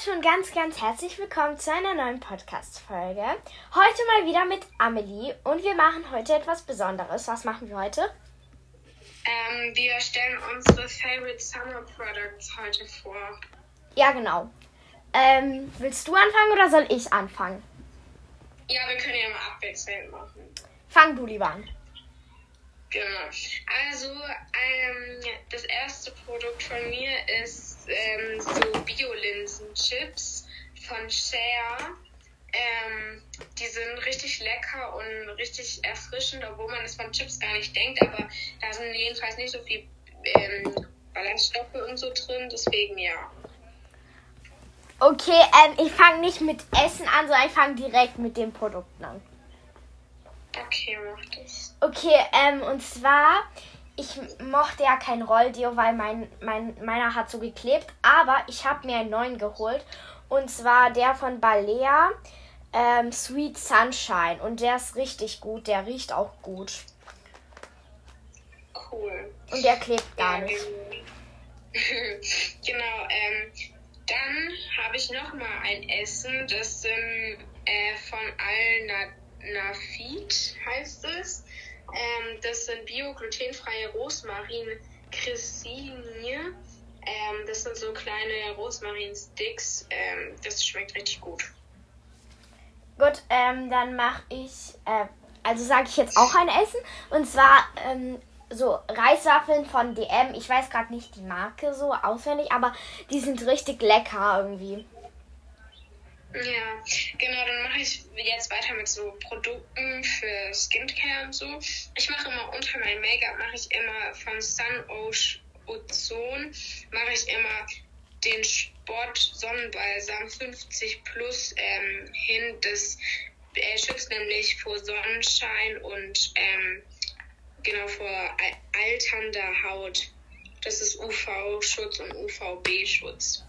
Leute und ganz, ganz herzlich willkommen zu einer neuen Podcast-Folge. Heute mal wieder mit Amelie und wir machen heute etwas Besonderes. Was machen wir heute? Ähm, wir stellen unsere Favorite Summer Products heute vor. Ja, genau. Ähm, willst du anfangen oder soll ich anfangen? Ja, wir können ja mal abwechselnd machen. Fang du lieber an. Genau. Also, ähm, das erste Produkt von mir ist ähm, so Bio-Linsen-Chips von Share. Ähm, die sind richtig lecker und richtig erfrischend, obwohl man es von Chips gar nicht denkt, aber da sind jedenfalls nicht so viel ähm, Ballaststoffe und so drin, deswegen ja. Okay, ähm, ich fange nicht mit Essen an, sondern ich fange direkt mit den Produkten an. Okay, mach das. Okay, ähm, und zwar, ich mochte ja kein Rolldeo, weil mein, mein, meiner hat so geklebt, aber ich habe mir einen neuen geholt. Und zwar der von Balea, ähm, Sweet Sunshine. Und der ist richtig gut, der riecht auch gut. Cool. Und der klebt gar Ja, nicht. genau, ähm, dann habe ich noch mal ein Essen, das sind äh, von Al-Nafid heißt es. Ähm, das sind bio-glutenfreie Rosmarin Cressini. Ähm, das sind so kleine Rosmarin-Sticks. Ähm, das schmeckt richtig gut. Gut, ähm, dann mache ich, äh, also sage ich jetzt auch ein Essen. Und zwar ähm, so Reiswaffeln von DM. Ich weiß gerade nicht die Marke so auswendig, aber die sind richtig lecker irgendwie. Ja, genau, dann mache ich jetzt weiter mit so Produkten für Skincare und so. Ich mache immer unter mein Make-up, mache ich immer von Sun Ocean Ozon, mache ich immer den Sport Sonnenbalsam 50 plus ähm, hin. Das äh, schützt nämlich vor Sonnenschein und ähm, genau vor al- alternder Haut. Das ist UV-Schutz und UVB-Schutz.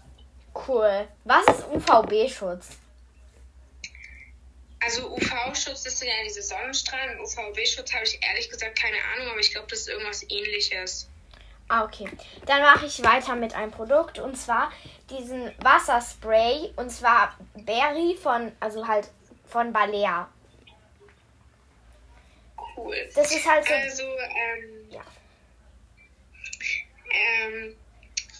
Cool. Was ist UVB-Schutz? Also UV-Schutz, sind ja diese Sonnenstrahlen. UVB-Schutz habe ich ehrlich gesagt keine Ahnung, aber ich glaube, das ist irgendwas ähnliches. Ah, okay. Dann mache ich weiter mit einem Produkt und zwar diesen Wasserspray und zwar Berry von, also halt von Balea. Cool. Das ist halt so. Also, ähm, Ja. ähm,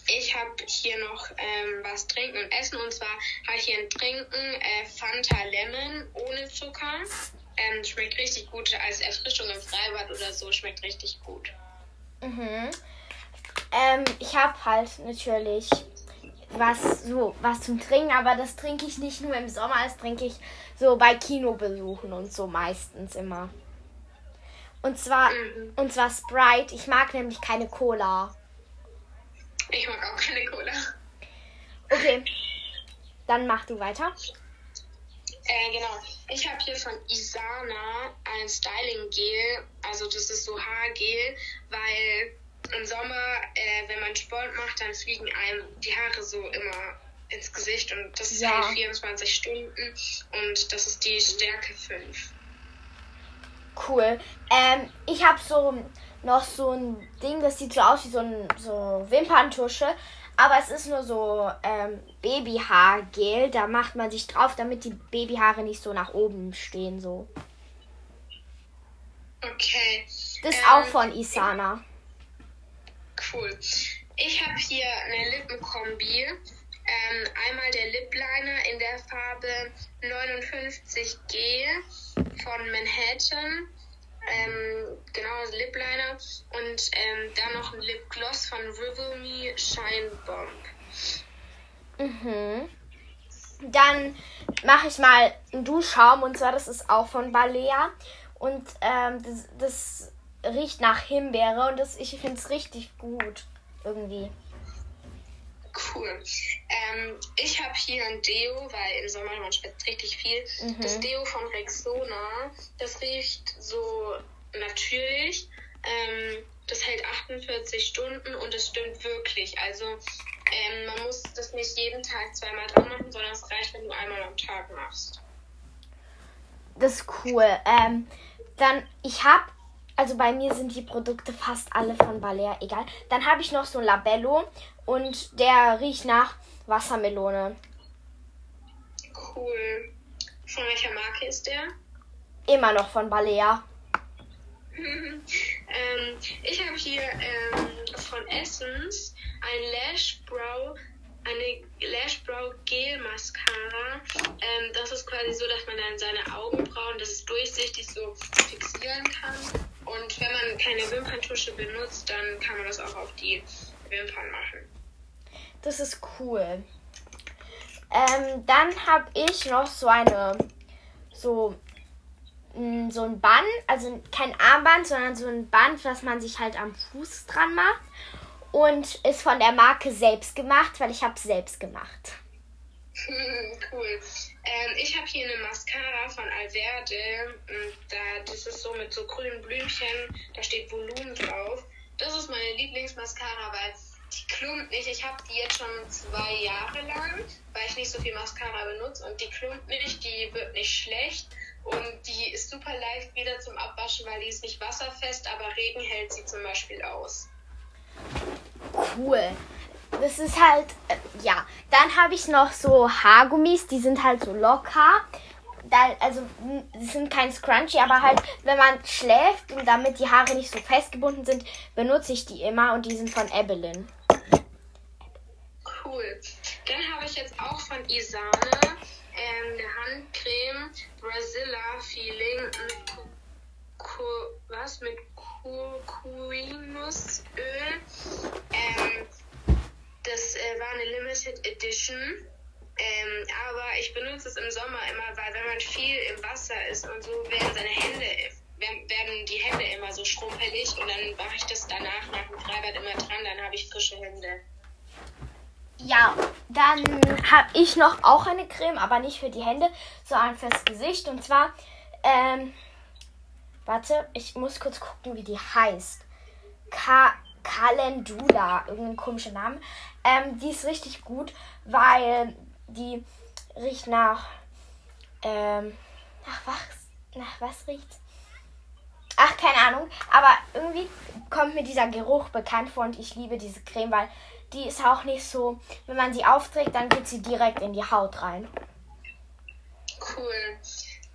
ich habe hier noch ähm, was trinken und essen. Und zwar habe ich hier ein Trinken äh, Fanta Lemon ohne Zucker. Ähm, schmeckt richtig gut als Erfrischung im Freibad oder so. Schmeckt richtig gut. Mhm. Ähm, ich habe halt natürlich was so was zum Trinken, aber das trinke ich nicht nur im Sommer, das trinke ich so bei Kinobesuchen und so meistens immer. Und zwar Mhm. und zwar Sprite. Ich mag nämlich keine Cola. Ich mag auch keine Cola. Okay. Dann mach du weiter. Äh, genau. Ich habe hier von Isana ein Styling Gel. Also das ist so Haargel, weil im Sommer, äh, wenn man Sport macht, dann fliegen einem die Haare so immer ins Gesicht und das ist Ja. halt 24 Stunden und das ist die Stärke 5. Cool. Ähm, ich habe so noch so ein Ding, das sieht so aus wie so ein so Wimperntusche, aber es ist nur so ähm, Babyhaargel. Da macht man sich drauf, damit die Babyhaare nicht so nach oben stehen so. Okay. Das ist Ähm, auch von Isana. Cool. Ich habe hier eine Lippenkombi. Ähm, einmal der Lip Liner in der Farbe 59G von Manhattan. Ähm, genau, also Lip Liner. Und ähm, dann noch ein Lip Gloss von Rival Me Shine Bomb. Mhm. Dann mache ich mal einen Duschschaum und zwar das ist auch von Balea und ähm, das, das riecht nach Himbeere und das, ich finde es richtig gut irgendwie. Cool. Ähm, ich habe hier ein Deo, weil im Sommer man schwitzt richtig viel. Mhm. Das Deo von Rexona, das riecht so natürlich. Ähm, das hält 48 Stunden und es stimmt wirklich. Also ähm, man muss das nicht jeden Tag zweimal dran machen, sondern es reicht, wenn du einmal am Tag machst. Das ist cool. Ähm, dann, ich habe, also bei mir sind die Produkte fast alle von Balea, egal. Dann habe ich noch so ein Labello und der riecht nach Wassermelone. Cool. Von welcher Marke ist der? Immer noch von Balea. ähm, ich habe hier ähm, von Essence ein Lash Brow, eine Lash Brow Gel Mascara. Ähm, das ist quasi so, dass man dann seine Augenbrauen, das ist durchsichtig, so fixieren kann. Und wenn man keine Wimperntusche benutzt, dann kann man das auch auf die Wimpern machen. Das ist cool. Ähm, dann habe ich noch so eine, so, mh, so ein Band, also kein Armband, sondern so ein Band, was man sich halt am Fuß dran macht. Und ist von der Marke selbst gemacht, weil ich habe es selbst gemacht. Cool. Ähm, ich habe hier eine Mascara von Alverde. Da, das ist so mit so grünen Blümchen. Da steht Volumen drauf. Das ist meine Lieblingsmascara, weil die klumpt nicht. Ich habe die jetzt schon zwei Jahre lang, weil ich nicht so viel Mascara benutze. Und die klumpt nicht, die wird nicht schlecht. Und die ist super leicht wieder zum Abwaschen, weil die ist nicht wasserfest, aber Regen hält sie zum Beispiel aus. Cool. Das ist halt, äh, ja. Dann habe ich noch so Haargummis, die sind halt so locker. Da, also, die sind kein Scrunchie, aber halt, wenn man schläft und damit die Haare nicht so festgebunden sind, benutze ich die immer und die sind von Ebelin. Cool. Dann habe ich jetzt auch von Isane ähm, eine Handcreme Brazilla Feeling mit Ku was mit Kurkuminusöl. Ähm, das äh, war eine Limited Edition. Ähm, aber ich benutze es im Sommer immer, weil wenn man viel im Wasser ist und so, werden seine Hände, werden die Hände immer so schrumpelig und dann mache ich das danach nach dem Freibad immer dran, dann habe ich frische Hände. Ja, dann habe ich noch auch eine Creme, aber nicht für die Hände, sondern fürs Gesicht. Und zwar, ähm, warte, ich muss kurz gucken, wie die heißt. Ka Calendula, irgendein komischer Name. Ähm, die ist richtig gut, weil die riecht nach, ähm, nach was, nach was riecht's? Ach, keine Ahnung. Aber irgendwie kommt mir dieser Geruch bekannt vor und ich liebe diese Creme, weil die ist auch nicht so, wenn man sie aufträgt, dann geht sie direkt in die Haut rein. Cool.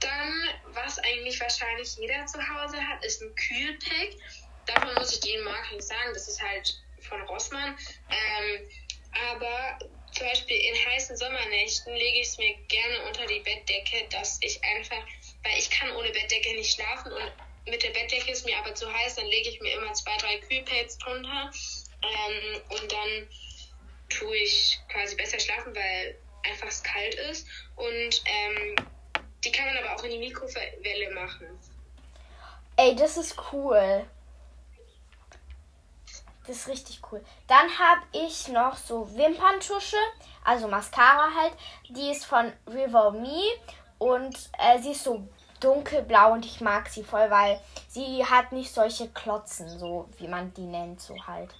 Dann, was eigentlich wahrscheinlich jeder zu Hause hat, ist ein Kühlpack. Davon muss ich die Marke nicht sagen, das ist halt von Rossmann. Ähm, aber zum Beispiel in heißen Sommernächten lege ich es mir gerne unter die Bettdecke, dass ich einfach, weil ich kann ohne Bettdecke nicht schlafen und mit der Bettdecke ist mir aber zu heiß, dann lege ich mir immer zwei, drei Kühlpads drunter ähm, und dann tue ich quasi besser schlafen, weil einfach es kalt ist. Und ähm, die kann man aber auch in die Mikrowelle machen. Ey, das ist cool. Das ist richtig cool. Dann habe ich noch so Wimperntusche, also Mascara halt. Die ist von River Me und äh, sie ist so dunkelblau und ich mag sie voll, weil sie hat nicht solche Klotzen, so wie man die nennt, so halt.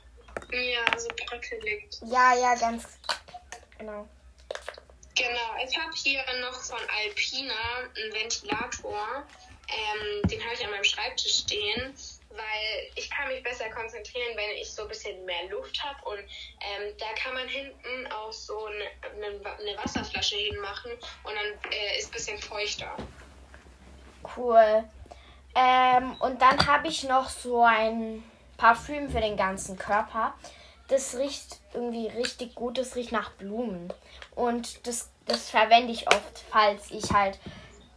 Ja, so bröckelig. Ja, ja, ganz genau. Genau, ich habe hier noch von Alpina einen Ventilator. Ähm, den habe ich an meinem Schreibtisch stehen, weil ich kann mich besser konzentrieren, wenn ich so ein bisschen mehr Luft habe. Und ähm, da kann man hinten auch so eine, eine Wasserflasche hinmachen und dann äh, ist ein bisschen feuchter. Cool. Ähm, und dann habe ich noch so ein Parfüm für den ganzen Körper. Das riecht irgendwie richtig gut. Das riecht nach Blumen. Und das, das verwende ich oft, falls ich halt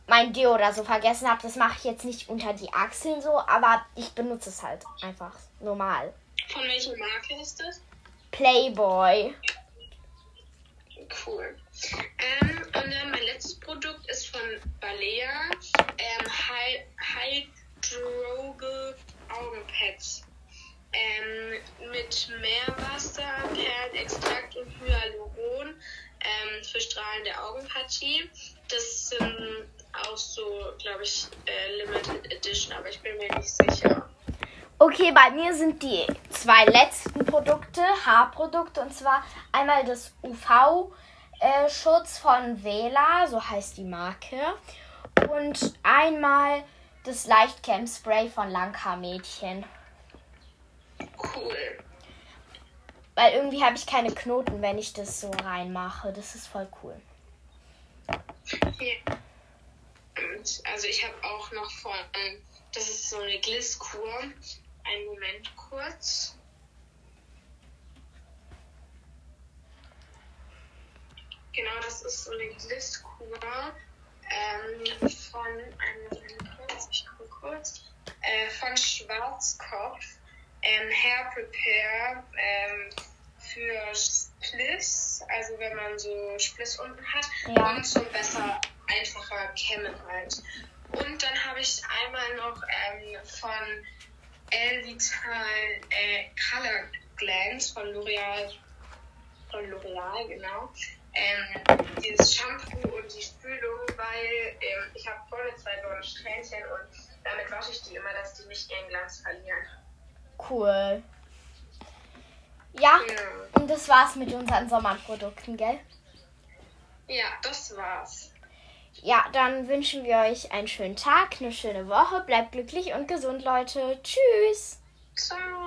mein Deo oder so vergessen habe. Das mache ich jetzt nicht unter die Achseln so, aber ich benutze es halt einfach normal. Von welcher Marke ist das? Playboy. Cool. Ähm, und dann mein letztes Produkt ist von Balea. Ähm, Hydroge Augenpads ähm, mit Meerwasser, Perlenextrakt und Hyaluron ähm, für strahlende Augenpartie. Das sind auch so, glaube ich, äh, Limited Edition, aber ich bin mir nicht sicher. Okay, bei mir sind die zwei letzten Produkte, Haarprodukte, und zwar einmal das UV-Schutz von Vela, so heißt die Marke, und einmal das Leichtcam Spray von Langhaar Mädchen. Cool. Weil irgendwie habe ich keine Knoten, wenn ich das so reinmache. Das ist voll cool. Ja. Und also ich habe auch noch von, das ist so eine Glisskur. Einen Moment kurz. Genau, das ist so eine Glisskur ähm, von, einen Moment kurz, ich gucke kurz, äh, von Schwarzkopf. Ähm, Hair Prepare ähm, für Spliss, also wenn man so Spliss unten hat Ja. und so besser, einfacher kämmen halt. Und dann habe ich einmal noch ähm, von El Vital äh, Color Glance von L'Oreal, von L'Oreal, genau. Ähm, dieses Shampoo und die Spülung, weil ähm, ich habe vorne zwei blaue Strähnchen und damit wasche ich die immer, dass die nicht ihren Glanz verlieren. Cool. Ja, Ja, und das war's mit unseren Sommerprodukten, gell? ja das war's. Ja, dann wünschen wir euch einen schönen Tag, eine schöne Woche. Bleibt glücklich und gesund, Leute. Tschüss. Ciao.